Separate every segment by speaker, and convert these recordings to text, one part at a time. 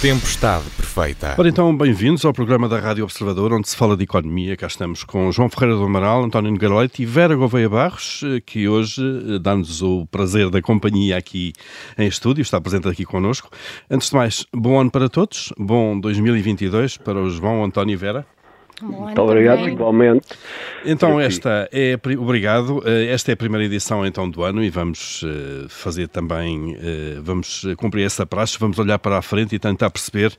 Speaker 1: Tempestade Perfeita.
Speaker 2: Ora então, bem-vindos ao programa da Rádio Observador, onde se fala de economia. Cá estamos com João Ferreira do Amaral, António Nogueira e Vera Gouveia Barros, eh, que hoje eh, dá-nos o prazer da companhia aqui em estúdio, está presente aqui connosco. Antes de mais, bom ano para todos, bom 2022 para o João, António e Vera.
Speaker 3: Muito obrigado, também. igualmente.
Speaker 2: Então, esta é, obrigado. Eh, esta é a primeira edição então do ano e vamos eh, fazer também, eh, vamos cumprir essa praxe, vamos olhar para a frente e tentar perceber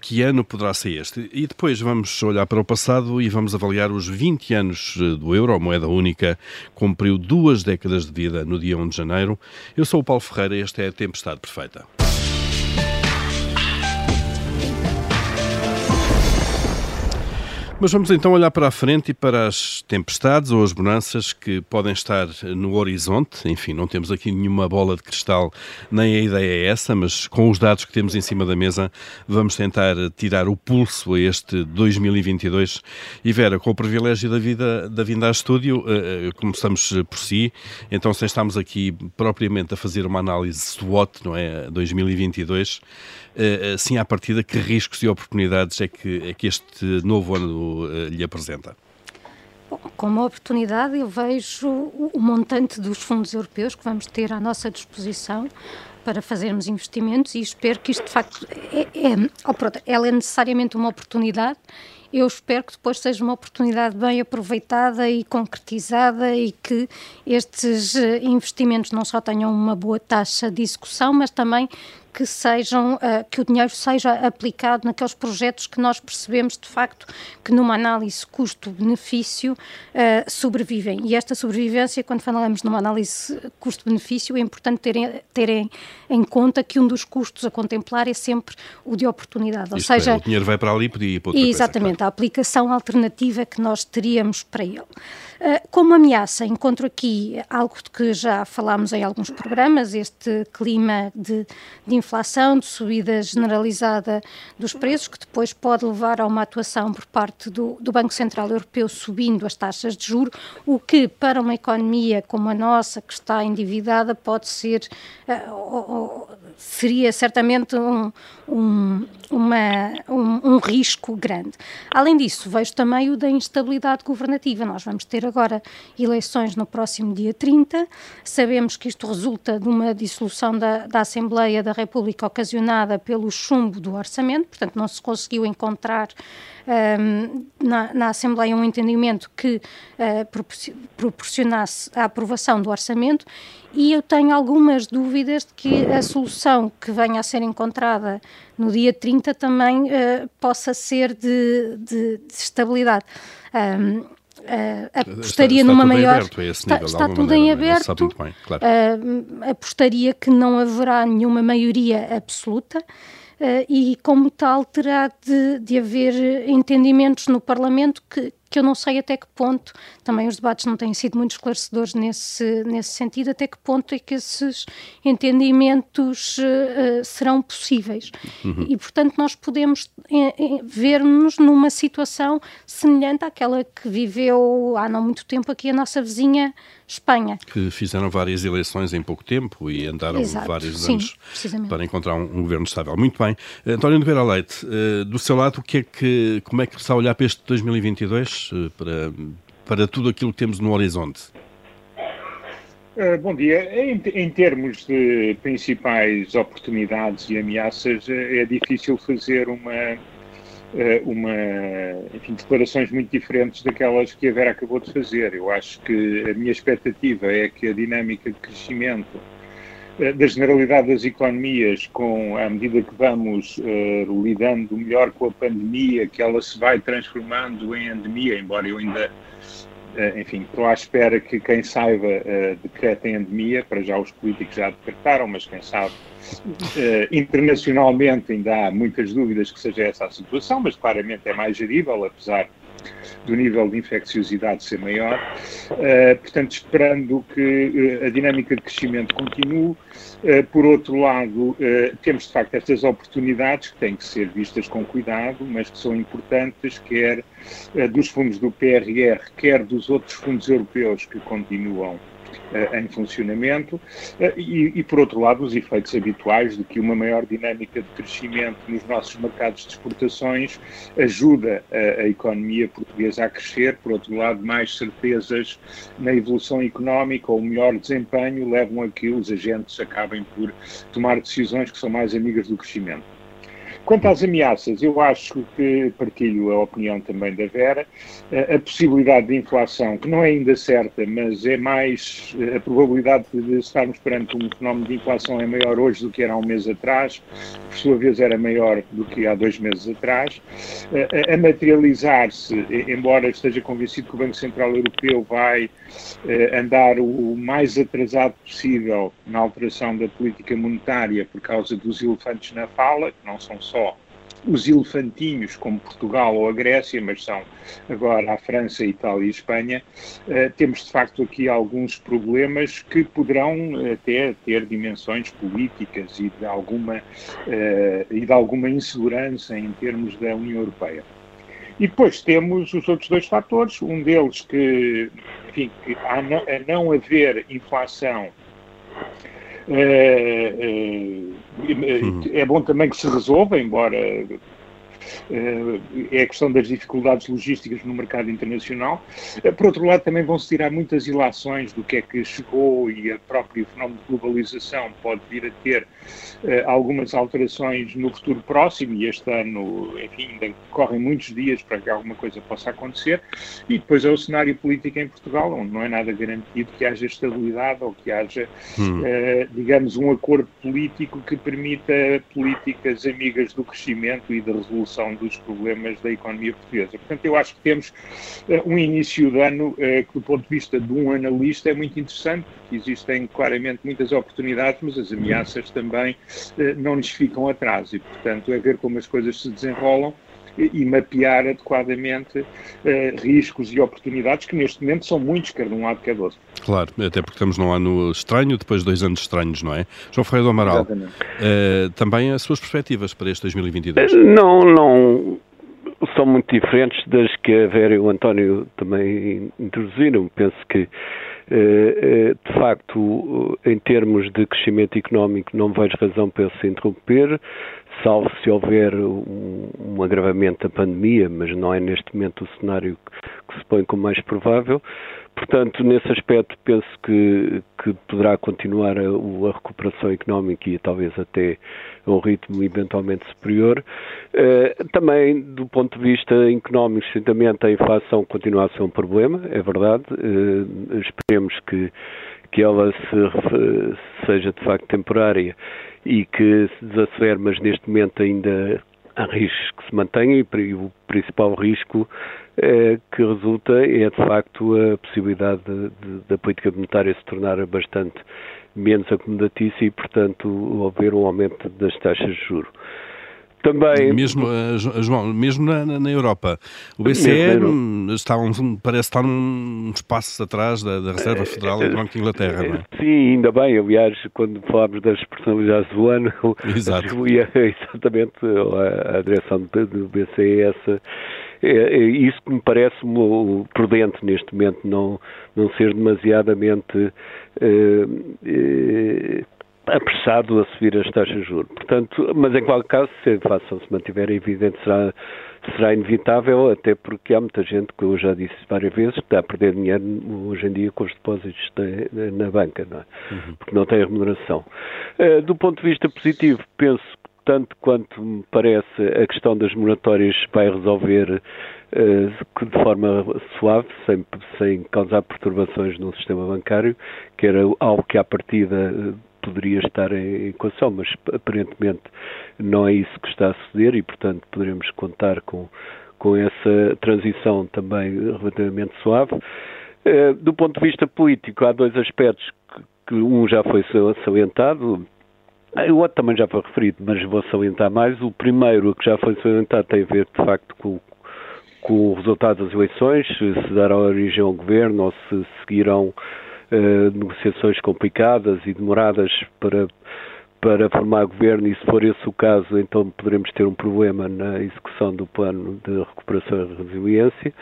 Speaker 2: que ano poderá ser este. E depois vamos olhar para o passado e vamos avaliar os 20 anos do euro, a moeda única, cumpriu duas décadas de vida no dia 1 de janeiro. Eu sou o Paulo Ferreira e esta é a Tempestade Perfeita. Mas vamos então olhar para a frente e para as tempestades ou as bonanças que podem estar no horizonte. Enfim, não temos aqui nenhuma bola de cristal, nem a ideia é essa, mas com os dados que temos em cima da mesa, vamos tentar tirar o pulso a este 2022. E Vera, com o privilégio da, vida, da vinda a estúdio, uh, começamos por si. Então, sem estarmos aqui propriamente a fazer uma análise SWOT, não é? 2022, uh, sim, à partida, que riscos e oportunidades é que, é que este novo ano uh, lhe apresenta?
Speaker 4: Como oportunidade, eu vejo o montante dos fundos europeus que vamos ter à nossa disposição para fazermos investimentos e espero que isto de facto é, é, oh, ela é necessariamente uma oportunidade. Eu espero que depois seja uma oportunidade bem aproveitada e concretizada e que estes eh, investimentos não só tenham uma boa taxa de execução, mas também que sejam, uh, que o dinheiro seja aplicado naqueles projetos que nós percebemos de facto que numa análise custo-benefício uh, sobrevivem. E esta sobrevivência, quando falamos numa análise custo-benefício, é importante terem, terem em conta que um dos custos a contemplar é sempre o de oportunidade. Ou
Speaker 2: Isto seja, é, o dinheiro vai para ali e podia ir para outra
Speaker 4: Exatamente,
Speaker 2: coisa, claro.
Speaker 4: a aplicação alternativa que nós teríamos para ele. Uh, como ameaça, encontro aqui algo de que já falámos em alguns programas, este clima de, de inflação, de subida generalizada dos preços, que depois pode levar a uma atuação por parte do, do Banco Central Europeu subindo as taxas de juro, o que para uma economia como a nossa, que está endividada, pode ser, uh, seria certamente um, um, uma, um, um risco grande. Além disso, vejo também o da instabilidade governativa. Nós vamos ter agora eleições no próximo dia 30, sabemos que isto resulta de uma dissolução da, da Assembleia da República ocasionada pelo chumbo do orçamento, portanto, não se conseguiu encontrar um, na, na, Assembleia um entendimento que uh, proporcionasse a aprovação do orçamento e eu tenho algumas dúvidas de que a solução que venha a ser encontrada no dia 30 também uh, possa ser de, de, de estabilidade. Um, Uh, apostaria
Speaker 2: está, está
Speaker 4: numa maior.
Speaker 2: Aberto nível,
Speaker 4: está,
Speaker 2: está
Speaker 4: tudo
Speaker 2: maneira,
Speaker 4: em aberto.
Speaker 2: Bem, claro.
Speaker 4: uh, apostaria que não haverá nenhuma maioria absoluta. Uh, e, como tal, terá de, de haver entendimentos no Parlamento que, que eu não sei até que ponto, também os debates não têm sido muito esclarecedores nesse, nesse sentido, até que ponto é que esses entendimentos uh, serão possíveis. Uhum. E, portanto, nós podemos uh, ver-nos numa situação semelhante àquela que viveu há não muito tempo aqui a nossa vizinha Espanha.
Speaker 2: Que fizeram várias eleições em pouco tempo e andaram
Speaker 4: Exato,
Speaker 2: vários
Speaker 4: sim,
Speaker 2: anos para encontrar um, um, governo estável. Muito bem. António Nogueira Leite, uh, do seu lado, o que é que, como é que está a olhar para este 2022? Eh, para, para tudo aquilo que temos no horizonte?
Speaker 3: Uh, bom dia. Em, em, termos de principais oportunidades e ameaças, eh, é difícil fazer uma, uma, enfim, declarações muito diferentes daquelas que a Vera acabou de fazer. Eu acho que a minha expectativa é que a dinâmica de crescimento da generalidade das economias, com à medida que vamos uh, lidando melhor com a pandemia, que ela se vai transformando em endemia, embora eu ainda, uh, enfim, estou à espera que quem saiba uh, decrete em endemia, para já os políticos já decretaram, mas quem sabe internacionalmente ainda há muitas dúvidas que seja essa a situação, mas claramente é mais gerível, apesar do nível de infecciosidade ser maior. Uh, portanto, esperando que uh, a dinâmica de crescimento continue. Uh, por outro lado, temos de facto estas oportunidades que têm que ser vistas com cuidado, mas que são importantes, quer dos fundos do PRR, quer dos outros fundos europeus que continuam em funcionamento, uh, e, e, por outro lado, os efeitos habituais de que uma maior dinâmica de crescimento nos nossos mercados de exportações ajuda a, a economia portuguesa a crescer, por outro lado, mais certezas na evolução económica ou melhor desempenho levam a que os agentes acabem por tomar decisões que são mais amigas do crescimento. Quanto às ameaças, eu acho que partilho a opinião também da Vera. A possibilidade de inflação, que não é ainda certa, mas é mais. A probabilidade de estarmos perante um fenómeno de inflação é maior hoje do que era há um mês atrás, por sua vez era maior do que há dois meses atrás. A materializar-se, embora esteja convencido que o Banco Central Europeu vai eh, andar o mais atrasado possível na alteração da política monetária por causa dos elefantes na fala, que não são só os elefantinhos como Portugal ou a Grécia, mas são agora a França, a Itália e a Espanha, uh, temos de facto aqui alguns problemas que poderão até ter dimensões políticas e de alguma, uh, e de alguma insegurança em termos da União Europeia. E depois temos os outros dois fatores, um deles que, enfim, que a não, a não haver inflação é, é, é, bom também que se resolva, embora é a questão das dificuldades logísticas no mercado internacional. Eh, por outro lado, também vão-se tirar muitas ilações do que é que chegou e o próprio fenómeno de globalização pode vir a ter uh, algumas alterações no futuro próximo e este ano, enfim, ainda correm muitos dias para que alguma coisa possa acontecer. E depois é o cenário político em Portugal, onde não é nada garantido que haja estabilidade ou que haja, hum. digamos, um acordo político que permita políticas amigas do crescimento e da resolução dos problemas da economia portuguesa. Portanto, eu acho que temos uh, um início de ano uh, que, do ponto de vista de um analista, é muito interessante, porque existem claramente muitas oportunidades, mas as ameaças também uh, não lhes ficam atrás e, portanto, é ver como as coisas se desenrolam e mapear adequadamente uh, riscos e oportunidades que neste momento são muitos, quer de um lado, quer do outro.
Speaker 2: Claro, até porque estamos num ano estranho, depois de dois anos estranhos, não é? João Ferreira do Amaral, uh, também as suas perspectivas para este 2022?
Speaker 1: Eh, não, não são muito diferentes das que a Vera e o António também introduziram. Penso que de facto, em termos de crescimento económico, não vejo razão para se interromper salvo se houver um, um, agravamento da pandemia, mas não é neste momento o cenário que, que, se põe como mais provável. Portanto, nesse aspecto, penso que, que poderá continuar a, a, recuperação económica e talvez até a um ritmo eventualmente superior. Uh, também, do ponto de vista económico, certamente a inflação continua a ser um problema, é verdade. Uh, esperemos que, que ela se, seja de facto temporária e que se desacelere, mas neste momento ainda há riscos que se mantenham e o principal risco eh, que resulta é de facto a possibilidade da política monetária se tornar bastante menos acomodatícia e, portanto, haver um aumento das taxas de juros.
Speaker 2: Também. Mesmo, uh, João, mesmo na, na, Europa, o BCE está um, parece estar uns passos atrás da, da Reserva Federal e do Banco de Inglaterra, não é?
Speaker 1: Sim, ainda bem. Aliás, quando falámos das personalidades do ano,
Speaker 2: Exato.
Speaker 1: atribuía exatamente a, a direção do BCE essa. É, é isso que me parece prudente neste momento, não, não ser demasiadamente eh, eh, apressado a subir as taxas de juros. Portanto, mas em qualquer caso, se a inflação se mantiver, é evidente, será, será inevitável, até porque há muita gente, que eu já disse várias vezes, que está a perder dinheiro hoje em dia com os depósitos na, na banca, não é? Uhum. porque não tem remuneração. Uh, do ponto de vista positivo, penso que tanto quanto me parece a questão das moratórias vai resolver uh, de forma suave, sem, sem causar perturbações no sistema bancário, que era algo que à partida poderia estar em equação, mas aparentemente não é isso que está a suceder e, portanto, poderemos contar com, com essa transição também relativamente suave. Eh, do ponto de vista político, há dois aspectos que, um já foi salientado, o outro também já foi referido, mas vou salientar mais. O primeiro, que já foi salientado, tem a ver, de facto, com, com o resultado das eleições, se dará origem ao governo ou se seguirão eh, negociações complicadas e demoradas para, para formar governo, e se for esse o caso, então poderemos ter um problema na execução do plano de recuperação e resiliência.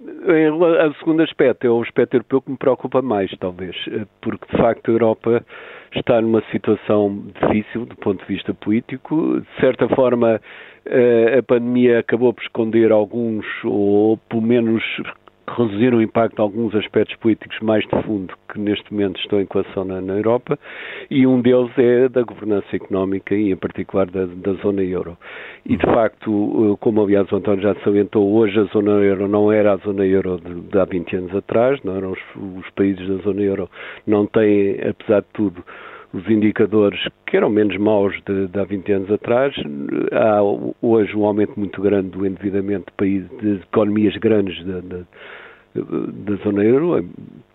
Speaker 1: O segundo aspecto é o aspecto europeu que me preocupa mais, talvez, porque de facto a Europa está numa situação difícil do ponto de vista político. De certa forma, a pandemia acabou por esconder alguns, ou pelo menos reduzir o impacto de alguns aspectos políticos mais de fundo que neste momento estão em equação na, na, Europa e um deles é da governança económica e em particular da, da, zona euro. E de facto, como aliás o António já salientou, hoje a zona euro não era a zona euro de, de há 20 anos atrás, não eram os, os países da zona euro, não têm, apesar de tudo, os indicadores que eram menos maus de, de, há 20 anos atrás. Há hoje um aumento muito grande do endividamento de, países, de economias grandes da, zona euro.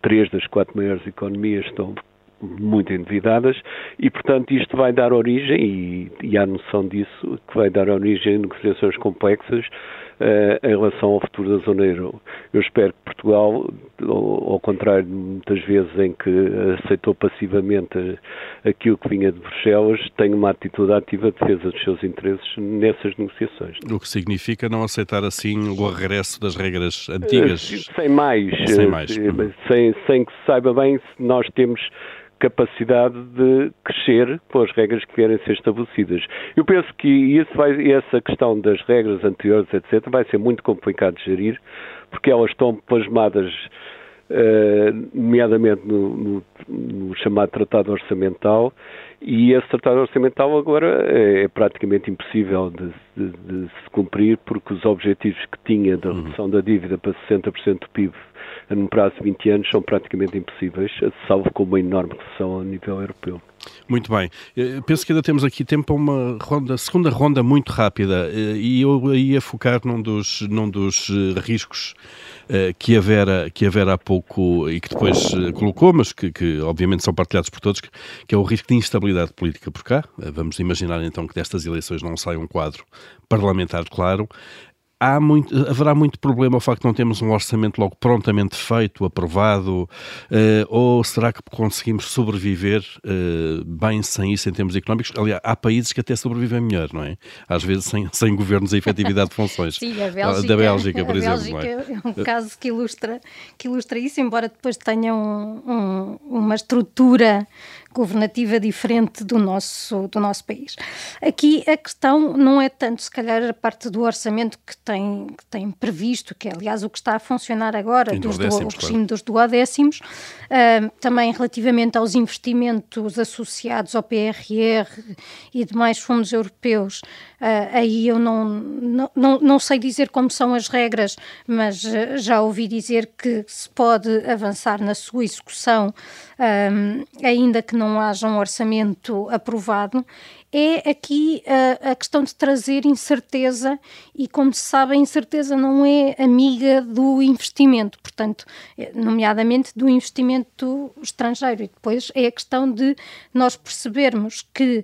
Speaker 1: Três das quatro maiores economias estão muito endividadas e, portanto, isto vai dar origem, e, e há noção disso, que vai dar origem a negociações complexas em relação ao futuro da zona euro. Eu espero que Portugal, ao, contrário de muitas vezes em que aceitou passivamente aquilo que vinha de Bruxelas, tenha uma atitude ativa de defesa dos seus interesses nessas negociações.
Speaker 2: O que significa não aceitar assim o regresso das regras antigas?
Speaker 1: Uh, sem mais.
Speaker 2: Sem mais.
Speaker 1: Uh, sem, sem que se saiba bem se nós temos capacidade de crescer com as regras que vierem a ser estabelecidas. Eu penso que isso vai, essa questão das regras anteriores, etc., vai ser muito complicado de gerir, porque elas estão plasmadas, uh, nomeadamente no, no, no, chamado Tratado Orçamental, e esse Tratado Orçamental agora é, é praticamente impossível de, de, de, se cumprir, porque os objetivos que tinha da redução da dívida para 60% do PIB num prazo de 20 anos são praticamente impossíveis, salvo com uma enorme recessão a nível europeu.
Speaker 2: Muito bem. Eu penso que ainda temos aqui tempo para uma ronda, segunda ronda muito rápida eh, e eu ia focar num dos, num dos eh, riscos eh, que a, Vera, que a Vera há pouco e que depois colocou, mas que, que obviamente são partilhados por todos, que é o risco de instabilidade política por cá. Vamos imaginar então que destas eleições não sai um quadro parlamentar claro há muito, haverá muito problema ao facto de não termos um orçamento logo prontamente feito, aprovado, uh, ou será que conseguimos sobreviver uh, bem sem isso em termos económicos? Aliás, há países que até sobrevivem melhor, não é? Às vezes sem, sem governos e efetividade de funções.
Speaker 4: Sim, a Bélgica, da Bélgica, por exemplo. Bélgica é? é? um caso que ilustra, que ilustra isso, embora depois tenha um, um, uma estrutura governativa diferente do nosso, do nosso país. Aqui a questão não é tanto, se calhar, a parte do orçamento que tem, que tem previsto, que é, aliás, o que está a funcionar agora, dos do, o regime dos duodécimos, uh, também relativamente aos investimentos associados ao PRR e demais fundos europeus, uh, aí eu não, não, não, não sei dizer como são as regras, mas uh, já ouvi dizer que se pode avançar na sua execução, ainda que não não haja um orçamento aprovado, é aqui a, a, questão de trazer incerteza e, como se sabe, a incerteza não é amiga do investimento, portanto, é, nomeadamente do investimento estrangeiro. E depois é a questão de nós percebermos que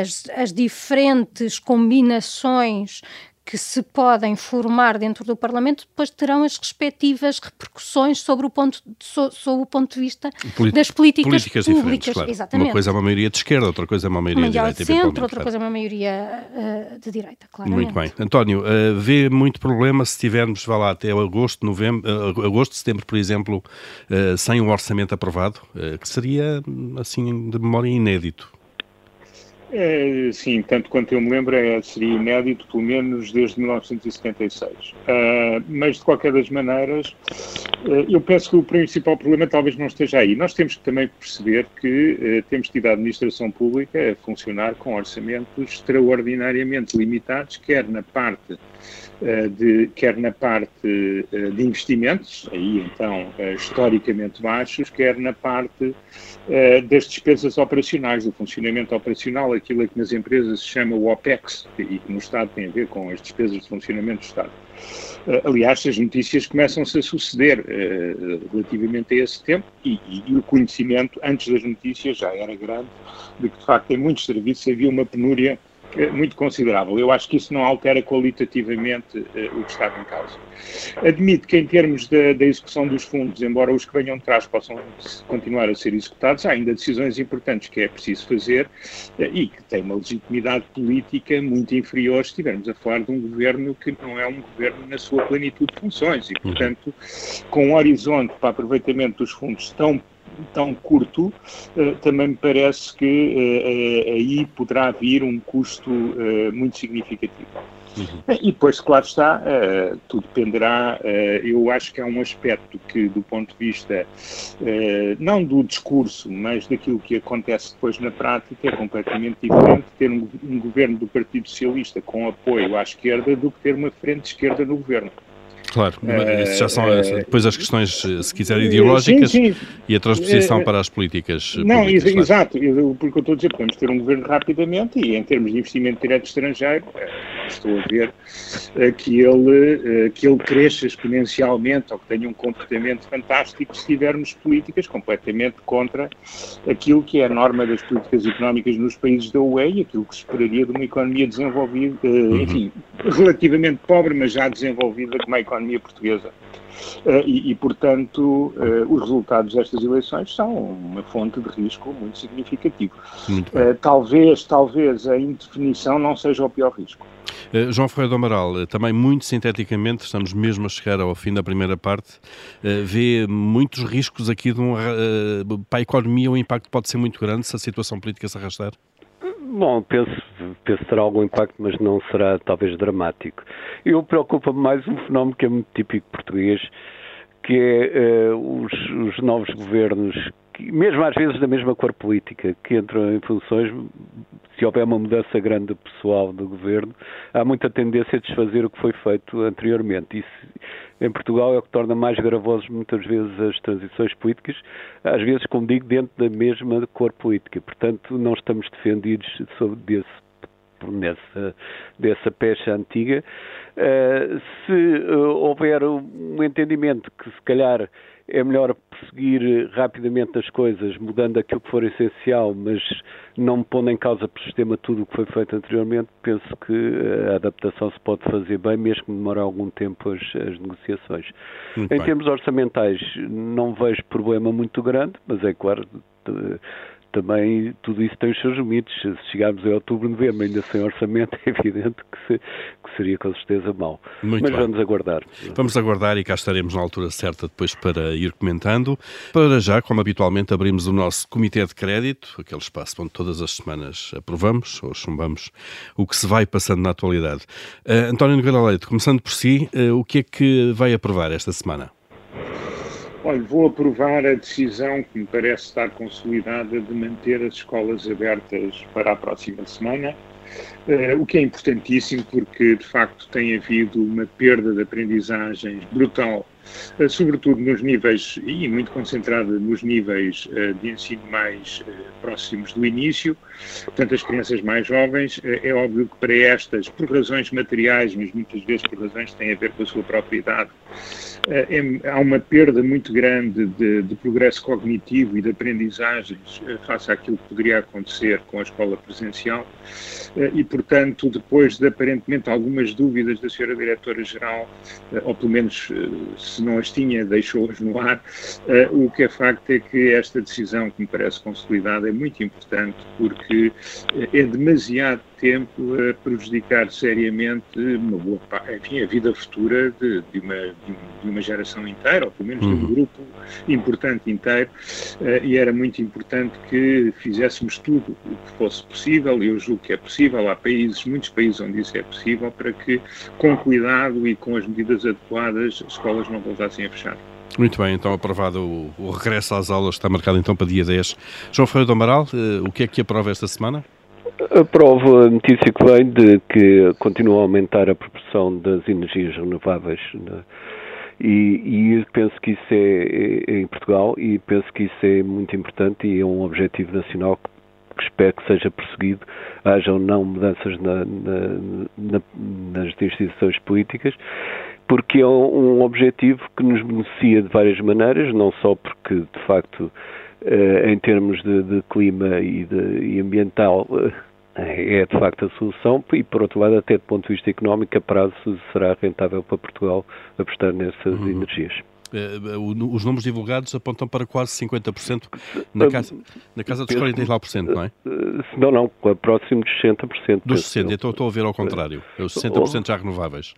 Speaker 4: as, as diferentes combinações que se podem formar dentro do Parlamento depois terão as respectivas repercussões sobre o ponto, so, sob o ponto de vista das políticas, políticas públicas.
Speaker 2: Claro. Exatamente. Uma coisa é uma maioria de esquerda, outra coisa é uma maioria de direita.
Speaker 4: De centro, outra coisa é uma maioria uh, de direita, claro.
Speaker 2: Muito bem. António, uh, vê muito problema se tivermos, vá lá, até agosto, novembro, uh, agosto, setembro, por exemplo, sem um orçamento aprovado, que seria, assim, de memória inédito.
Speaker 3: É, sim, tanto quanto eu me lembro, é, seria inédito, pelo menos desde 1976. Uh, ah, mas, de qualquer das maneiras, uh, eu penso que o principal problema talvez não esteja aí. Nós temos que também perceber que uh, temos tido a administração pública a funcionar com orçamentos extraordinariamente limitados, quer na parte de, quer na parte de investimentos, aí então historicamente baixos, quer na parte das despesas operacionais, do funcionamento operacional, aquilo que nas empresas se chama o OPEX, e que no Estado tem a ver com as despesas de funcionamento do Estado. Uh, aliás, as notícias começam-se a suceder uh, relativamente a esse tempo e, e, e, o conhecimento antes das notícias já era grande de que, de facto, em muitos serviços havia uma penúria muito considerável. Eu acho que isso não altera qualitativamente uh, o que está em causa. Admito que, em termos da, da, execução dos fundos, embora os que venham de trás possam continuar a ser executados, há ainda decisões importantes que é preciso fazer uh, e que têm uma legitimidade política muito inferior se estivermos a falar de um governo que não é um governo na sua plenitude de funções e, portanto, com um horizonte para aproveitamento dos fundos tão tão curto, uh, também me parece que uh, aí poderá vir um custo muito significativo. Uhum. E depois, claro está, tudo dependerá. eu acho que há um aspecto que, do ponto de vista não do discurso, mas daquilo que acontece depois na prática, é completamente diferente ter um, um governo do Partido Socialista com apoio à esquerda do que ter uma frente esquerda no governo.
Speaker 2: Claro, isso já são uh, depois as questões, se quiser, ideológicas sim, sim. e a transposição para as políticas.
Speaker 3: Não, exato, claro. porque eu estou a dizer, podemos ter um governo rapidamente e em termos de investimento direto estrangeiro, estou a ver que ele, que ele cresça exponencialmente ou que tenha um comportamento fantástico se tivermos políticas completamente contra aquilo que é a norma das políticas económicas nos países da UE e aquilo que se esperaria de uma economia desenvolvida, uhum. enfim, relativamente pobre, mas já desenvolvida como a economia economia portuguesa. Uh, e, e, portanto, uh, os resultados destas eleições são uma fonte de risco muito significativo. Uh, talvez, talvez a indefinição não seja o pior risco.
Speaker 2: João Ferreira do Amaral, também muito sinteticamente, estamos mesmo a chegar ao fim da primeira parte, vê muitos riscos aqui de um, para a economia, o impacto pode ser muito grande se a situação política se arrastar?
Speaker 1: Bom, penso, que terá algum impacto, mas não será talvez dramático. Eu preocupa-me mais um fenómeno que é muito típico português, que é uh, os, os, novos governos, que, mesmo às vezes da mesma cor política, que entram em funções, se houver uma mudança grande pessoal do governo, há muita tendência a desfazer o que foi feito anteriormente. Isso, em Portugal é o que torna mais gravosos muitas vezes as transições políticas, às vezes, como digo, dentro da mesma cor política. Portanto, não estamos defendidos sobre desse nessa, dessa pecha antiga. Uh, se uh, houver um entendimento que se calhar é melhor prosseguir rapidamente as coisas, mudando aquilo que for essencial, mas não pondo em causa para o sistema tudo o que foi feito anteriormente, penso que a adaptação se pode fazer bem, mesmo que demore algum tempo as, as negociações. Muito em bem. termos orçamentais, não vejo problema muito grande, mas é claro, também tudo isso tem os seus limites. Se chegarmos em outubro, novembro, ainda sem orçamento, é evidente que, se, que seria com certeza mau. Muito Mas bem. vamos aguardar.
Speaker 2: Vamos aguardar e cá estaremos na altura certa depois para ir comentando. Para já, como habitualmente, abrimos o nosso Comitê de Crédito, aquele espaço onde todas as semanas aprovamos ou chumbamos o que se vai passando na atualidade. Uh, António Nogueira Leite, começando por si, uh, o que é que vai aprovar esta semana?
Speaker 3: Olha, vou aprovar a decisão que me parece estar consolidada de manter as escolas abertas para a próxima semana, uh, o que é importantíssimo porque, de facto, tem havido uma perda de aprendizagens brutal eh, sobretudo nos níveis, e muito concentrada nos níveis eh, de ensino mais eh, próximos do início, portanto, as crianças mais jovens. É óbvio que para estas, por razões materiais, mas muitas vezes por razões que têm a ver com a sua própria idade, há uma perda muito grande de, de, progresso cognitivo e de aprendizagens face àquilo que poderia acontecer com a escola presencial e, portanto, depois de aparentemente algumas dúvidas da senhora Diretora-Geral, ou pelo menos se não as tinha, deixou-as no ar. Uh, o que é facto é que esta decisão, que me parece consolidada, é muito importante porque é demasiado tempo a prejudicar seriamente uma boa, enfim, a vida futura de, de, uma, de uma geração inteira, ou pelo menos de um uhum. grupo importante inteiro, uh, e era muito importante que fizéssemos tudo o que fosse possível, e eu julgo que é possível, há países, muitos países onde isso é possível, para que, com cuidado e com as medidas adequadas, as escolas não voltassem a fechar.
Speaker 2: Muito bem, então aprovado o, o regresso às aulas, está marcado então para dia 10. João Ferreira do Amaral, uh, o que é que aprova esta semana?
Speaker 1: Aprovo a notícia que vem de que continua a aumentar a proporção das energias renováveis né? e, e, penso que isso é, é, em Portugal e penso que isso é muito importante e é um objetivo nacional que, que espero que seja perseguido, haja ou não mudanças na, na, na, nas instituições políticas, porque é um objetivo que nos beneficia de várias maneiras, não só porque de facto eh, em termos de, de clima e, de, e ambiental, eh, é de facto a solução e, por outro lado, até do ponto de vista económico, a prazo será rentável para Portugal apostar nessas uhum. energias.
Speaker 2: Eh, os números divulgados apontam para quase 50% na casa, na casa dos 49%, não é?
Speaker 1: Eh, não, não, próximo dos 60%.
Speaker 2: Dos 60%, então estou a ver ao contrário. Os 60% já renováveis.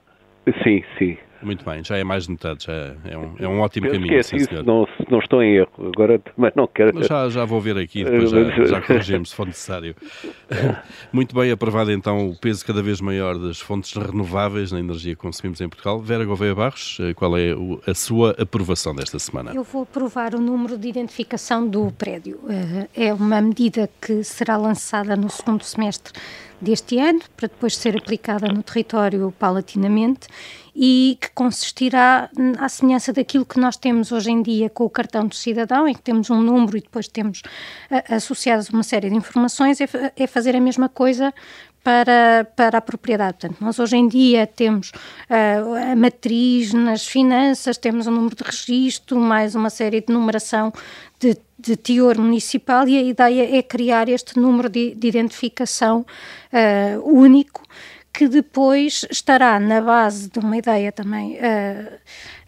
Speaker 1: Sim, sim.
Speaker 2: Muito bem, já é mais de metade, já é um, é um ótimo
Speaker 1: Penso
Speaker 2: caminho.
Speaker 1: Que é, isso, não, não estou em erro, agora também não quero.
Speaker 2: Já, já vou ver aqui, depois já, já corrigimos se for necessário. Muito bem, aprovado então o peso cada vez maior das fontes renováveis na energia que consumimos em Portugal. Vera Gouveia Barros, eh, qual é a sua aprovação desta semana?
Speaker 4: Eu vou aprovar o número de identificação do prédio. Eh, é uma medida que será lançada no segundo semestre deste ano, para depois ser aplicada no território paulatinamente e que consistirá à semelhança daquilo que nós temos hoje em dia com o cartão do cidadão, em que temos um número e depois temos associadas uma série de informações, é, é fazer a mesma coisa para, para a propriedade. Portanto, nós hoje em dia temos uh, a matriz nas finanças, temos um número de registro, mais uma série de numeração de, de teor municipal e a ideia é criar este número de, de identificação uh, único que depois estará na base de uma ideia também uh,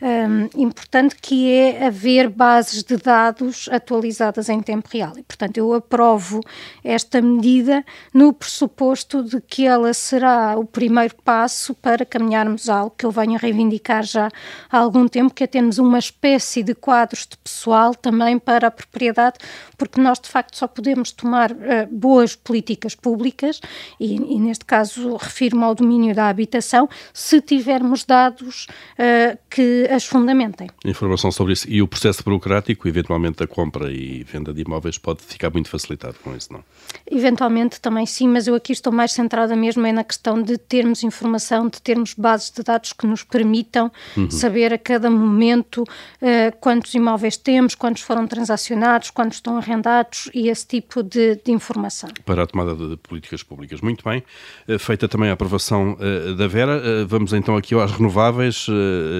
Speaker 4: um, importante que é haver bases de dados atualizadas em tempo real. E, portanto, eu aprovo esta medida no pressuposto de que ela será o primeiro passo para caminharmos algo que eu venho a reivindicar já há algum tempo, que é termos uma espécie de quadros de pessoal também para a propriedade, porque nós de facto só podemos tomar uh, boas políticas públicas, e, e, neste caso refiro-me ao domínio da habitação, se tivermos dados uh, que as fundamentem.
Speaker 2: Informação sobre isso. E o processo burocrático, eventualmente a compra e venda de imóveis, pode ficar muito facilitado com isso, não?
Speaker 4: Eventualmente também sim, mas eu aqui estou mais centrada mesmo é na questão de termos informação, de termos bases de dados que nos permitam uhum. saber a cada momento uh, quantos imóveis temos, quantos foram transacionados, quantos estão arrendados e esse tipo de, de informação.
Speaker 2: Para a tomada de, políticas públicas. Muito bem. Uh, feita também a aprovação uh, da Vera, vamos então aqui às renováveis.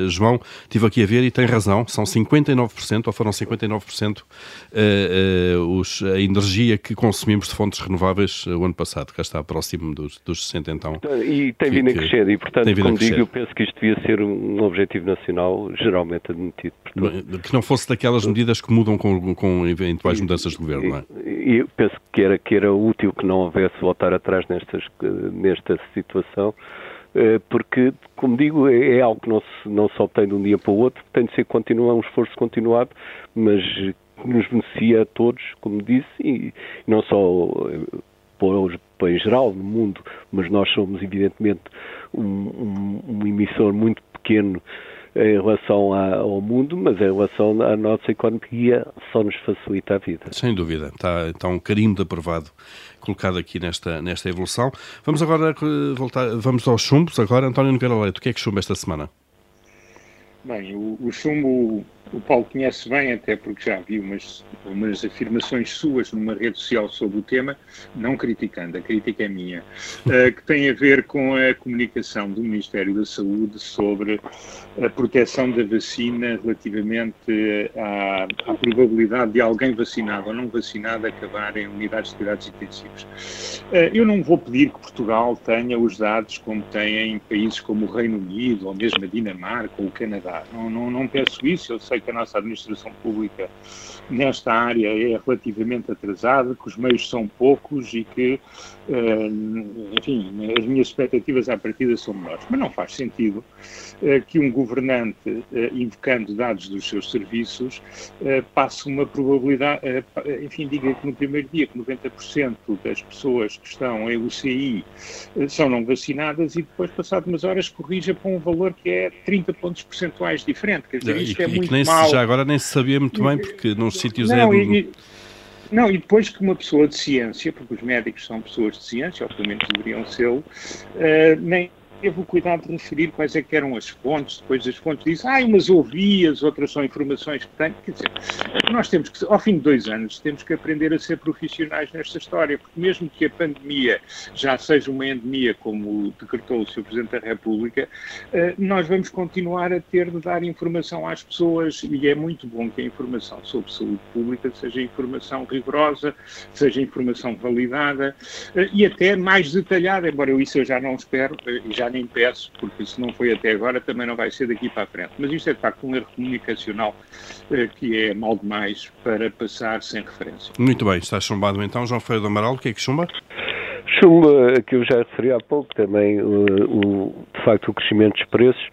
Speaker 2: João, estive aqui a ver e tem razão, são 59%, ou foram 59% uh, uh, os, a energia que consumimos de fontes renováveis uh, o ano passado, cá está próximo dos, dos 60 então.
Speaker 1: E tem vindo a crescer e, portanto, como digo, eu penso que isto devia ser um objetivo nacional geralmente admitido.
Speaker 2: Portanto. Que não fosse daquelas medidas que mudam com, com eventuais mudanças de governo, não é?
Speaker 1: E eu penso que era, que era útil que não houvesse voltar atrás nestas, nesta situação porque, como digo, é, é algo que não se, não se obtém de um dia para o outro, tem de ser continua, um esforço continuado, mas que nos beneficia a todos, como disse, e não só eh, para, em geral no mundo, mas nós somos evidentemente um, um, um emissor muito pequeno em relação ao mundo, mas em relação à nossa economia só nos facilita a vida.
Speaker 2: Sem dúvida, está, está um carimbo de aprovado colocado aqui nesta, nesta evolução. Vamos agora eh, voltar, vamos aos chumbos agora. António Nogueira Leite, o que é que chumba esta semana?
Speaker 3: Bem, o, o chumbo o Paulo conhece bem, até porque já vi umas, umas afirmações suas numa rede social sobre o tema, não criticando, a crítica é minha, uh, que tem a ver com a comunicação do Ministério da Saúde sobre a proteção da vacina relativamente à, à probabilidade de alguém vacinado ou não vacinado acabar em unidades de cuidados intensivos. Uh, eu não vou pedir que Portugal tenha os dados como tem em países como o Reino Unido, ou mesmo a Dinamarca ou o Canadá. Não, não, não peço isso, eu sei sei que a nossa administração pública nesta área é relativamente atrasada, que os meios são poucos e que, eh, enfim, as minhas expectativas à partida são menores. Mas não faz sentido eh, que um governante, eh, invocando dados dos seus serviços, passe uma probabilidade, enfim, diga que no primeiro dia que 90% das pessoas que estão em UCI são não vacinadas e depois, passado umas horas, corrija para um valor que é 30 pontos percentuais diferente. Quer dizer, isto e, é muito
Speaker 2: nem
Speaker 3: mal.
Speaker 2: já agora nem se sabia muito bem, porque nos sítios não, é...
Speaker 3: E, não, e depois que uma pessoa de ciência, porque os médicos são pessoas de ciência, ou pelo menos deveriam ser, uh, nem teve o cuidado de referir quais é que eram as fontes, depois as fontes dizem, ah, umas ouvi, as outras são informações que tenho. Quer dizer, nós temos que, ao fim de dois anos, temos que aprender a ser profissionais nesta história, porque mesmo que a pandemia já seja uma endemia, como decretou o Sr. Presidente da República, eh, nós vamos continuar a ter de dar informação às pessoas e é muito bom que a informação sobre saúde pública seja informação rigorosa, seja informação validada eh, e até mais detalhada, embora isso eu já não espero, eh, já já nem peço, porque se não foi até agora, também não vai ser daqui para a frente. Mas isto é de facto um erro comunicacional eh, que é mal demais para passar sem referência.
Speaker 2: Muito bem, está chumbado então. João Ferreira do Amaral, o que é que chumba?
Speaker 1: Chumba, que eu já referi há pouco, também o, o de facto o crescimento dos preços,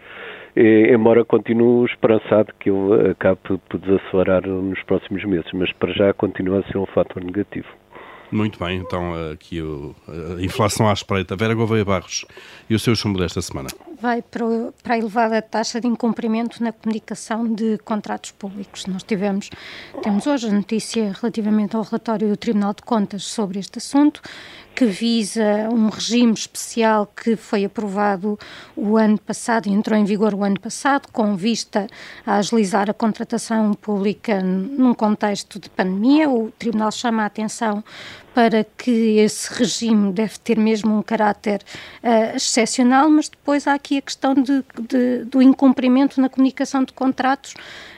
Speaker 1: e, embora continue esperançado que ele acabe por desacelerar nos próximos meses, mas para já continua a ser um fator negativo.
Speaker 2: Muito bem, então aqui o, a inflação à espreita. Vera Gouveia Barros e o seu chumbo desta semana?
Speaker 4: Vai para, para a elevada taxa de incumprimento na comunicação de contratos públicos. Nós tivemos, temos hoje a notícia relativamente ao relatório do Tribunal de Contas sobre este assunto, que visa um regime especial que foi aprovado o ano passado e entrou em vigor o ano passado, com vista a agilizar a contratação pública num contexto de pandemia. O Tribunal chama a atenção para que esse regime deve ter mesmo um caráter uh, excepcional, mas depois há aqui a questão de, de, do incumprimento na comunicação de contratos,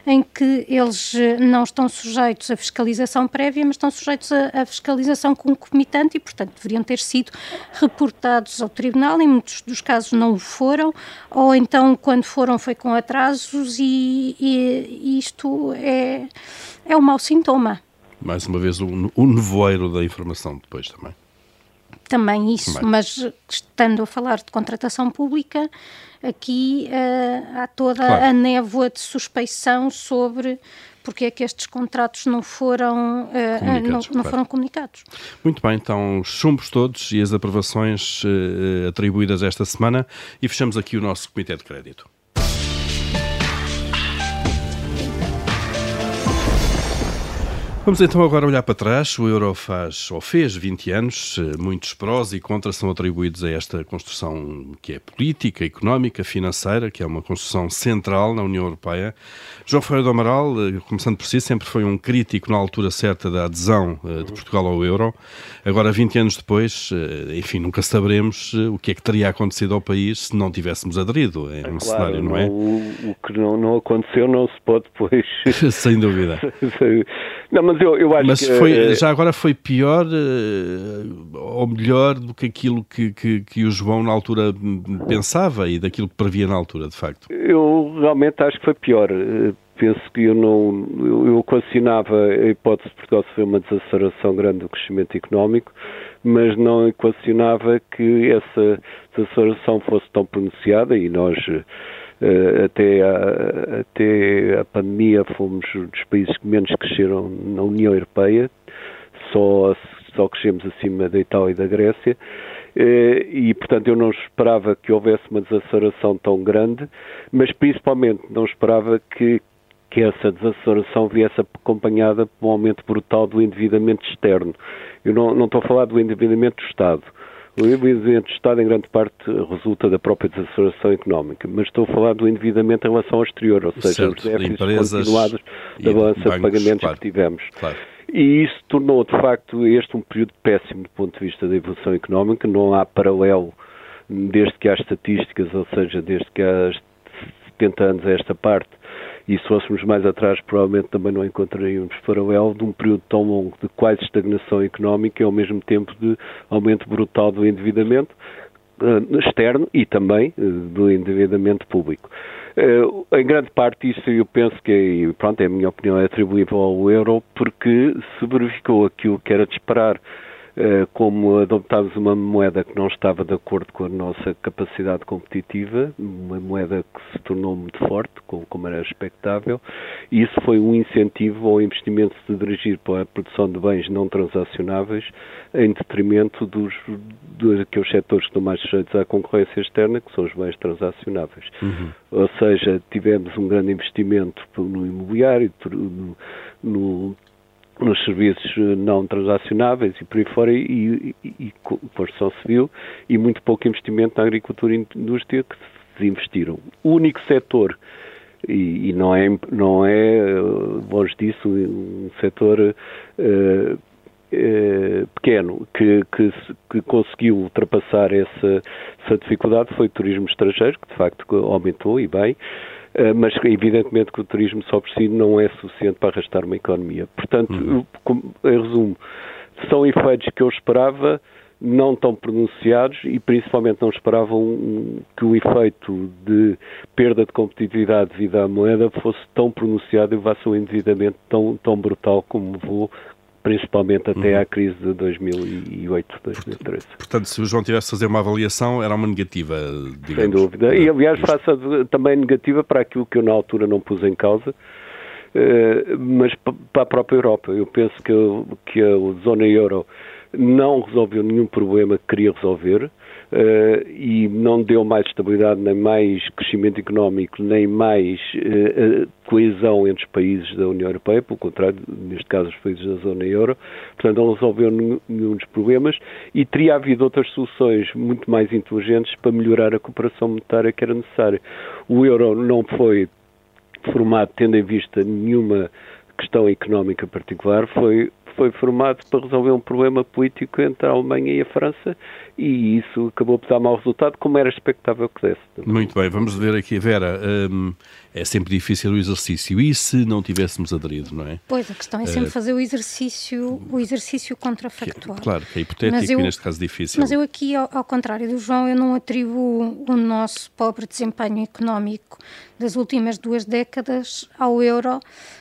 Speaker 4: em que eles eh, não estão sujeitos à fiscalização prévia, mas estão sujeitos à, fiscalização concomitante e, portanto, deveriam ter sido reportados ao Tribunal, em muitos dos casos não o foram, ou então, quando foram, foi com atrasos, e, e, e isto é, é um mau sintoma
Speaker 2: mais uma vez, o, o nevoeiro da informação depois também.
Speaker 4: Também isso, também. mas estando a falar de contratação pública, aqui uh, há toda claro. a névoa de suspeição sobre porque é que estes contratos não foram, uh, não, não claro. foram comunicados.
Speaker 2: Muito bem, então chumbos todos e as aprovações uh, atribuídas esta semana e fechamos aqui o nosso Comitê de Crédito. Vamos então agora olhar para trás. O euro faz, ou fez 20 anos, muitos prós e contras são atribuídos a esta construção que é política, económica, financeira, que é uma construção central na União Europeia. João Ferreira do Amaral, eh, começando por si, sempre foi um crítico na altura certa da adesão eh, de Portugal ao euro. Agora, 20 anos depois, eh, enfim, nunca saberemos o que é que teria acontecido ao país se não tivéssemos aderido. É um é claro, cenário, não é?
Speaker 1: O, o que não, não aconteceu não se pode depois.
Speaker 2: Sem dúvida.
Speaker 1: não, mas eu, eu acho
Speaker 2: mas
Speaker 1: que.
Speaker 2: Foi, eh, já agora foi pior uh, ou melhor do que aquilo que, que, que, o João na altura pensava e daquilo que previa na altura, de facto?
Speaker 1: Eu realmente acho que foi pior. Eh, penso que eu não. Eu, eu equacionava a hipótese de Portugal sofrer uma desaceleração grande do crescimento económico, mas não equacionava que essa desaceleração fosse tão pronunciada e nós eh, até a, até a pandemia fomos dos países que menos cresceram na União Europeia, só, só crescemos acima da Itália e da Grécia, eh, e portanto eu não esperava que houvesse uma desaceleração tão grande, mas principalmente não esperava que, que essa desaceleração viesse acompanhada por um aumento brutal do endividamento externo. Eu não, não estou a falar do endividamento do Estado, o endividamento do Estado, em grande parte, resulta da própria desaceleração económica, mas estou a falar do endividamento em relação ao exterior, ou seja, certo, os déficits continuados da balança de pagamentos claro, que tivemos. Claro. E isso tornou, de facto, este um período péssimo do ponto de vista da evolução económica, não há paralelo desde que há estatísticas, ou seja, desde que há 70 anos a esta parte, e se fôssemos mais atrás, provavelmente também não encontraríamos paralelo de um período tão longo de quase estagnação económica e ao mesmo tempo de aumento brutal do endividamento uh, externo e também uh, do endividamento público. Uh, em grande parte isso eu penso que, pronto, é a minha opinião, é atribuível ao euro porque se verificou aquilo que era de esperar eh, como adoptámos uma moeda que não estava de acordo com a nossa capacidade competitiva, uma moeda que se tornou muito forte, como era expectável, e isso foi um incentivo ao investimento se dirigir para a produção de bens não transacionáveis em detrimento dos, daqueles setores que estão mais sujeitos à concorrência externa, que são os bens transacionáveis. Uhum. Ou seja, tivemos um grande investimento no imobiliário, no, no nos serviços não transacionáveis e por aí fora, e, e, e construção civil, e muito pouco investimento na agricultura e indústria que se investiram. O único setor, e, e não é, não é longe disso, um setor uh, pequeno que, que, que, conseguiu ultrapassar essa, essa dificuldade foi o turismo estrangeiro, que de facto aumentou e bem, eh, mas evidentemente que o turismo só por si não é suficiente para arrastar uma economia. Portanto, uhum. em resumo, são efeitos que eu esperava não tão pronunciados e principalmente não esperavam que o efeito de perda de competitividade devido à moeda fosse tão pronunciado e levasse um endividamento tão, tão brutal como levou principalmente até uhum. à crise de 2008, 2013.
Speaker 2: Portanto, se o João tivesse de fazer uma avaliação, era uma negativa, digamos.
Speaker 1: Sem dúvida. E, aliás, faça também negativa para aquilo que eu na altura não pus em causa, eh, mas para a própria Europa. Eu penso que, que a zona euro não resolveu nenhum problema que queria resolver. Uh, e não deu mais estabilidade, nem mais crescimento económico, nem mais uh, coesão entre os países da União Europeia, pelo contrário, neste caso, os países da zona euro. Portanto, não resolveu nenhum dos problemas e teria havido outras soluções muito mais inteligentes para melhorar a cooperação monetária que era necessária. O euro não foi formado tendo em vista nenhuma questão económica particular, foi foi formado para resolver um problema político entre a Alemanha e a França e isso acabou por dar mau resultado, como era expectável que desse.
Speaker 2: Muito bem, vamos ver aqui, Vera. Um, é sempre difícil o exercício. E se não tivéssemos aderido, não é?
Speaker 4: Pois, a questão é sempre uh, fazer o exercício, o exercício contrafactual.
Speaker 2: Que, claro, que é hipotético eu, e neste caso difícil.
Speaker 4: Mas eu aqui, ao, ao, contrário do João, eu não atribuo o nosso pobre desempenho económico das últimas duas décadas ao euro.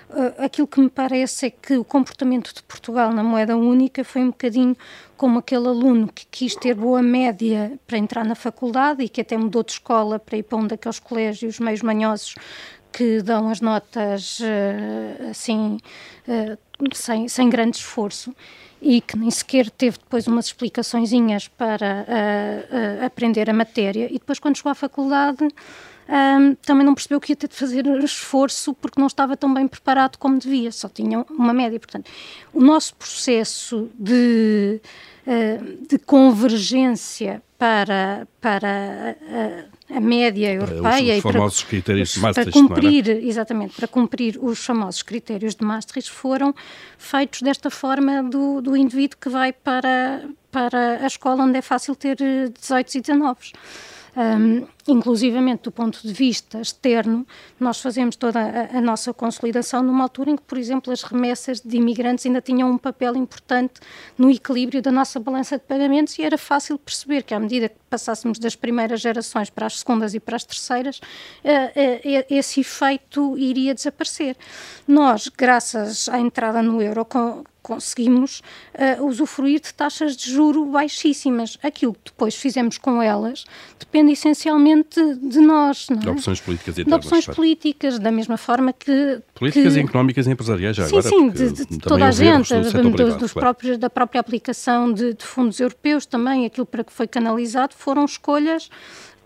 Speaker 4: Uh, aquilo que me parece é que o comportamento de Portugal na moeda única foi um bocadinho como aquele aluno que quis ter boa média para entrar na faculdade e que até mudou de escola para ir para um daqueles colégios meios manhosos que dão as notas uh, assim uh, sem, sem grande esforço e que nem sequer teve depois umas explicaçõezinhas para uh, aprender a matéria. E depois quando chegou à faculdade um, também não percebeu que ia ter de fazer esforço porque não estava tão bem preparado como devia, só tinha uma média. Portanto, o nosso processo de, uh, de convergência para, para a, a média europeia
Speaker 2: os, famosos
Speaker 4: para,
Speaker 2: critérios de Maastricht,
Speaker 4: para cumprir, exatamente, para cumprir os famosos critérios de Maastricht foram feitos desta forma do, do indivíduo que vai para, para a escola onde é fácil ter 18 e 19 um, inclusivamente do ponto de vista externo, nós fazemos toda a, a, nossa consolidação numa altura em que, por exemplo, as remessas de imigrantes ainda tinham um papel importante no equilíbrio da nossa balança de pagamentos e era fácil perceber que, à medida que passássemos das primeiras gerações para as segundas e para as terceiras, uh, uh, esse efeito iria desaparecer. Nós, graças à entrada no euro, com, conseguimos uh, usufruir de taxas de juro baixíssimas. Aquilo que depois fizemos com elas depende essencialmente de nós. Não é?
Speaker 2: De opções políticas e
Speaker 4: De opções políticas, da mesma forma que...
Speaker 2: Políticas
Speaker 4: que...
Speaker 2: e económicas e empresariais já
Speaker 4: sim,
Speaker 2: agora.
Speaker 4: Sim, de, de, de toda a gente, do privado, dos claro. próprios, da própria aplicação de, de fundos europeus também, aquilo para que foi canalizado, foram escolhas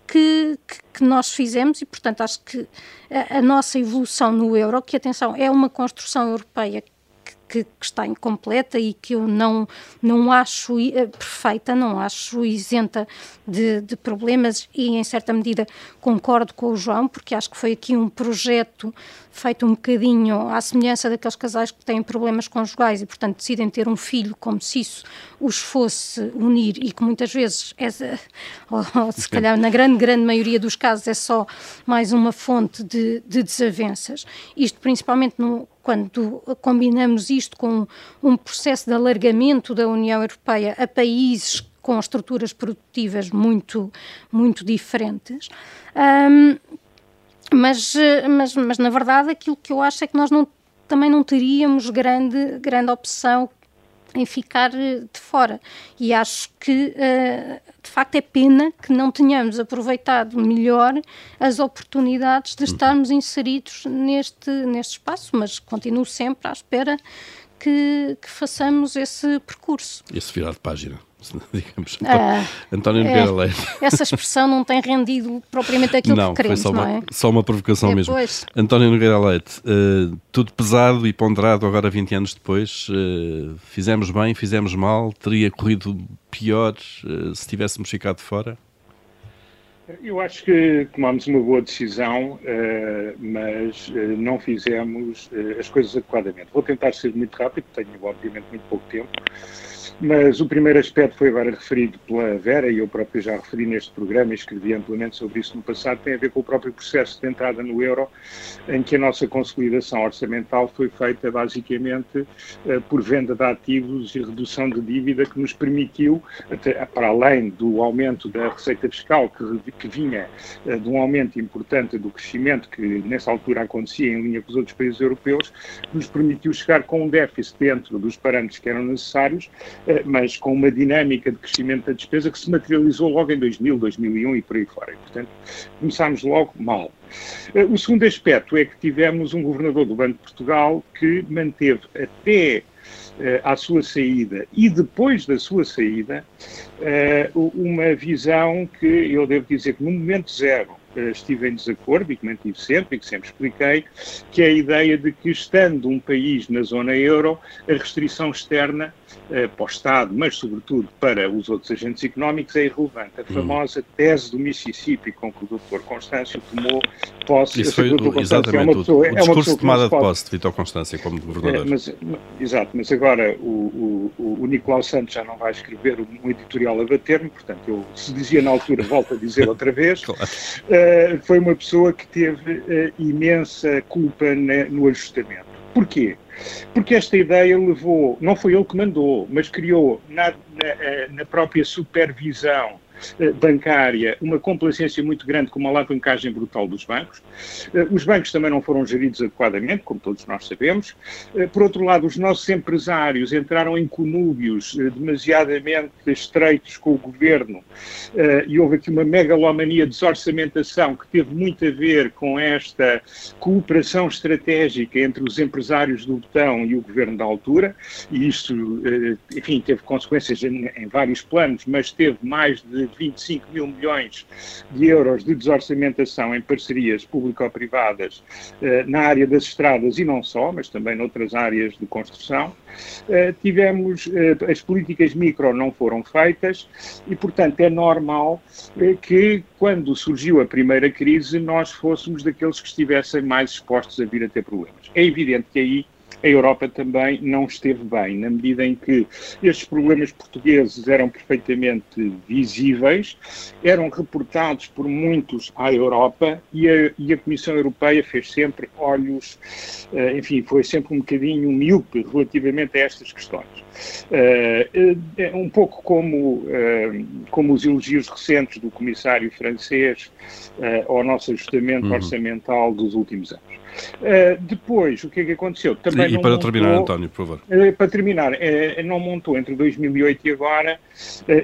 Speaker 4: que, que, que, nós fizemos e, portanto, acho que a, a, nossa evolução no euro, que atenção, é uma construção europeia que, que, está incompleta e que eu não, não acho eh, perfeita, não acho isenta de, de, problemas e, em certa medida, concordo com o João, porque acho que foi aqui um projeto feito um bocadinho à semelhança daqueles casais que têm problemas conjugais e, portanto, decidem ter um filho como se isso os fosse unir e que muitas vezes, é, ou, se calhar na grande, grande maioria dos casos, é só mais uma fonte de, de desavenças. Isto principalmente no, quando combinamos isto com um processo de alargamento da União Europeia a países com estruturas produtivas muito, muito diferentes. Um, mas, mas, mas, na verdade, aquilo que eu acho é que nós não, também não teríamos grande, grande opção em ficar de fora. E acho que, uh, de facto, é pena que não tenhamos aproveitado melhor as oportunidades de uhum. estarmos inseridos neste, neste espaço, mas continuo sempre à espera que, que façamos esse percurso.
Speaker 2: Esse virar de página. digamos. Ah, António Nogueira é, Leite.
Speaker 4: Essa expressão não tem rendido propriamente aquilo
Speaker 2: não,
Speaker 4: que queremos,
Speaker 2: foi só
Speaker 4: não
Speaker 2: uma,
Speaker 4: é?
Speaker 2: só uma provocação
Speaker 4: é,
Speaker 2: mesmo. António Nogueira Leite, uh, tudo pesado e ponderado agora 20 anos depois, uh, fizemos bem, fizemos mal, teria corrido pior uh, se tivéssemos ficado fora?
Speaker 3: Eu acho que tomámos uma boa decisão, mas não fizemos as coisas adequadamente. Vou tentar ser muito rápido, tenho obviamente muito pouco tempo. Mas o primeiro aspecto foi agora referido pela Vera, e eu próprio já referi neste programa e escrevi amplamente sobre isso no passado, tem a ver com o próprio processo de entrada no euro, em que a nossa consolidação orçamental foi feita basicamente eh, por venda de ativos e redução de dívida que nos permitiu, para além do aumento da receita fiscal que, que vinha eh, de um aumento importante do crescimento que nessa altura acontecia em linha com os outros países europeus, nos permitiu chegar com um déficit dentro dos parâmetros que eram necessários eh, mas com uma dinâmica de crescimento da despesa que se materializou logo em 2000, 2001 e por aí fora. E, portanto, começámos logo mal. Eh, o segundo aspecto é que tivemos um governador do Banco de Portugal que manteve até à sua saída. E depois da sua saída uma visão que eu devo dizer que no momento zero estive em desacordo e que mantive sempre e que sempre expliquei, que é a ideia de que, estando um país na zona euro, a restrição externa eh, para o Estado, mas sobretudo para os outros agentes económicos, é irrelevante. A hum. famosa tese do Mississippi, com que o Dr. Constâncio tomou posse.
Speaker 2: Isso foi o, exatamente é pessoa, o, o discurso de tomada de posse de Vitor Constâncio como governador.
Speaker 3: É, mas, exato, mas agora o, o, o Nicolau Santos já não vai escrever um editorial a bater-me, portanto, eu se dizia na altura, volto a dizer outra vez. claro. uh, foi uma pessoa que teve uh, imensa culpa na, no ajustamento. Porquê? Porque esta ideia levou, não foi ele que mandou, mas criou na, na, eh, na própria supervisão bancária uma complacência muito grande com uma alavancagem brutal dos bancos. Eh, os bancos também não foram geridos adequadamente, como todos nós sabemos. Eh, por outro lado, os nossos empresários entraram em conúbios demasiadamente estreitos com o governo e houve aqui uma megalomania de desorçamentação que teve muito a ver com esta cooperação estratégica entre os empresários do botão e o governo da altura, e isso, enfim, teve consequências em vários planos, mas teve mais de 25 mil milhões de euros de desorçamentação em parcerias público-privadas eh, na área das estradas e não só, mas também noutras áreas de construção. Eh, tivemos, eh, as políticas micro não foram feitas e, portanto, é normal que quando surgiu a primeira crise nós fôssemos daqueles que estivessem mais expostos a vir a ter problemas. É evidente que aí a Europa também não esteve bem, na medida em que estes problemas portugueses eram perfeitamente visíveis, eram reportados por muitos à Europa e a, e a Comissão Europeia fez sempre olhos, uh, enfim, foi sempre um bocadinho míope relativamente a estas questões. Uh, um pouco como, como os elogios recentes do comissário francês ao nosso ajustamento uhum. orçamental dos últimos anos. Uh, depois, o que é que aconteceu?
Speaker 2: Também e, e para montou, terminar, António, por favor.
Speaker 3: Uh, para terminar, uh, não montou entre 2008 e agora,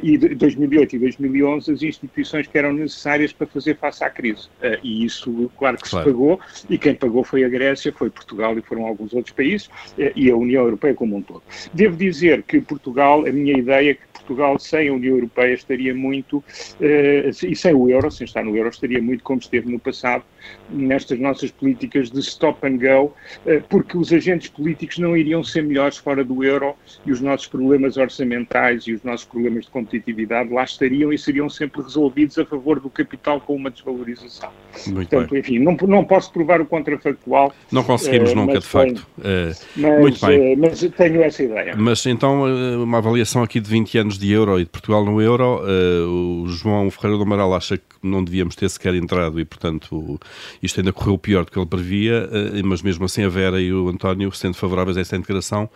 Speaker 3: e 2008 e 2011, as instituições que eram necessárias para fazer face à crise. e isso, claro que claro. se pagou, e quem pagou foi a Grécia, foi Portugal e foram alguns outros países, e a União Europeia como um todo. Devo dizer que Portugal, a minha ideia é que Portugal sem a União Europeia estaria muito, e sem o euro, sem estar no euro, estaria muito como esteve no passado, nestas nossas políticas de stop and go, eh, porque os agentes políticos não iriam ser melhores fora do euro e os nossos problemas orçamentais e os nossos problemas de competitividade lá estariam e seriam sempre resolvidos a favor do capital com uma desvalorização. Muito Portanto, bem. enfim, não, não posso provar o contrafactual.
Speaker 2: Não conseguimos uh, nunca, de facto.
Speaker 3: Uh, mas, muito bem. Mas tenho essa ideia.
Speaker 2: Mas então, uma avaliação aqui de 20 anos de euro e de Portugal no euro, o João Ferreira do Amaral acha que não devíamos ter sequer entrado e, portanto, isto ainda correu pior do que ele previa, eh, mas mesmo assim a Vera e o António, sendo favoráveis a essa integração,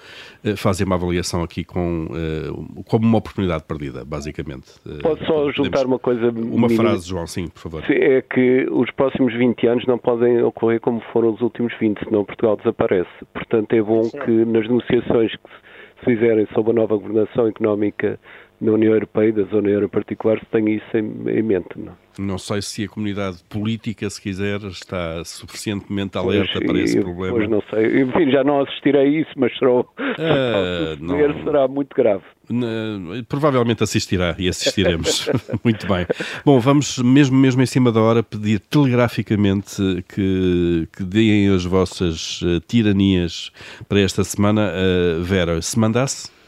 Speaker 2: eh, fazem uma avaliação aqui com, eh, como uma oportunidade perdida, basicamente.
Speaker 1: Posso só juntar uma coisa?
Speaker 2: Uma mínima. frase, João, sim, por favor.
Speaker 1: É que os próximos 20 anos não podem ocorrer como foram os últimos 20, senão Portugal desaparece. Portanto, é bom que nas negociações que se fizerem sobre a nova governação económica na União Europeia e da zona euro particular se tenha isso em, em mente. Não?
Speaker 2: não sei se a comunidade política, se quiser, está suficientemente alerta pois, para esse
Speaker 1: eu,
Speaker 2: problema.
Speaker 1: Pois não sei. Enfim, já não assistirei a isso, mas será, uh, não, será muito grave.
Speaker 2: Provavelmente assistirá e assistiremos. muito bem. Bom, vamos mesmo, mesmo em cima da hora pedir telegraficamente que, que deem as vossas uh, tiranias para esta semana. Uh, Vera, se mandasse?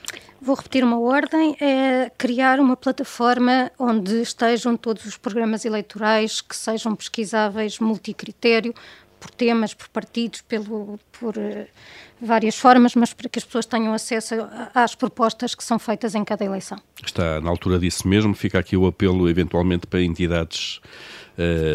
Speaker 4: Vou repetir uma ordem: é criar uma plataforma onde estejam todos os programas eleitorais que sejam pesquisáveis multicritério, por temas, por partidos, pelo, por uh, várias formas, mas para que as pessoas tenham acesso às propostas que são feitas em cada eleição.
Speaker 2: Está na altura disso mesmo. Fica aqui o apelo, eventualmente, para entidades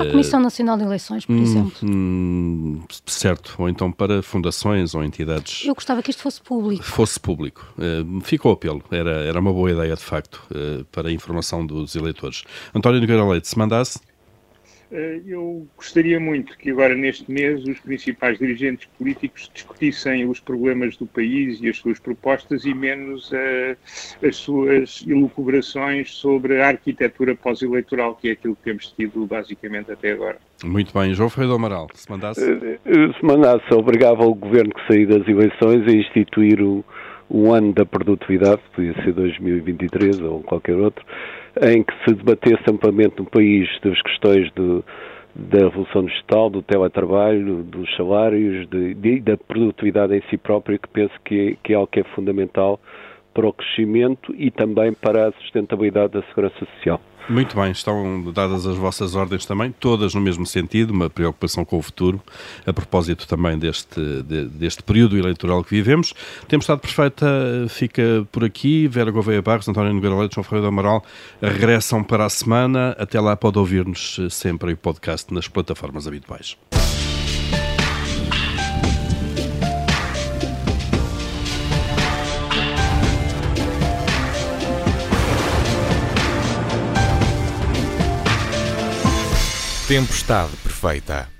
Speaker 4: a Comissão Nacional de Eleições, por hum, exemplo.
Speaker 2: Hum, certo, ou então para fundações ou entidades.
Speaker 4: Eu gostava que isto fosse público.
Speaker 2: Fosse público. Uh, ficou apelo, era, era uma boa ideia de facto uh, para a informação dos eleitores. António Nogueira Leite, se mandasse.
Speaker 3: Eh, eu gostaria muito que agora, neste mês, os principais dirigentes políticos discutissem os problemas do país e as suas propostas e menos uh, as suas elucubrações sobre a arquitetura pós-eleitoral, que é aquilo que temos tido basicamente até agora.
Speaker 2: Muito bem. João Ferreira do Amaral, se mandasse?
Speaker 1: Eh, se mandasse, obrigava o governo que saiu das eleições a instituir o, o ano da produtividade, podia ser 2023 ou qualquer outro, em que se debatesse amplamente no país das questões de, da revolução digital, do teletrabalho, dos salários, de, de, da produtividade em si própria, que penso que é, que é algo que é fundamental para o crescimento e também para a sustentabilidade da segurança social.
Speaker 2: Muito bem, estão dadas as vossas ordens também, todas no mesmo sentido, uma preocupação com o futuro, a propósito também deste, de, deste período eleitoral que vivemos. Temos estado perfeita, fica por aqui. Vera Gouveia Barros, António Nogueira Leite, João Ferreira do Amaral regressam para a semana. Até lá pode ouvir-nos sempre o podcast nas plataformas habituais. Tempestade perfeita.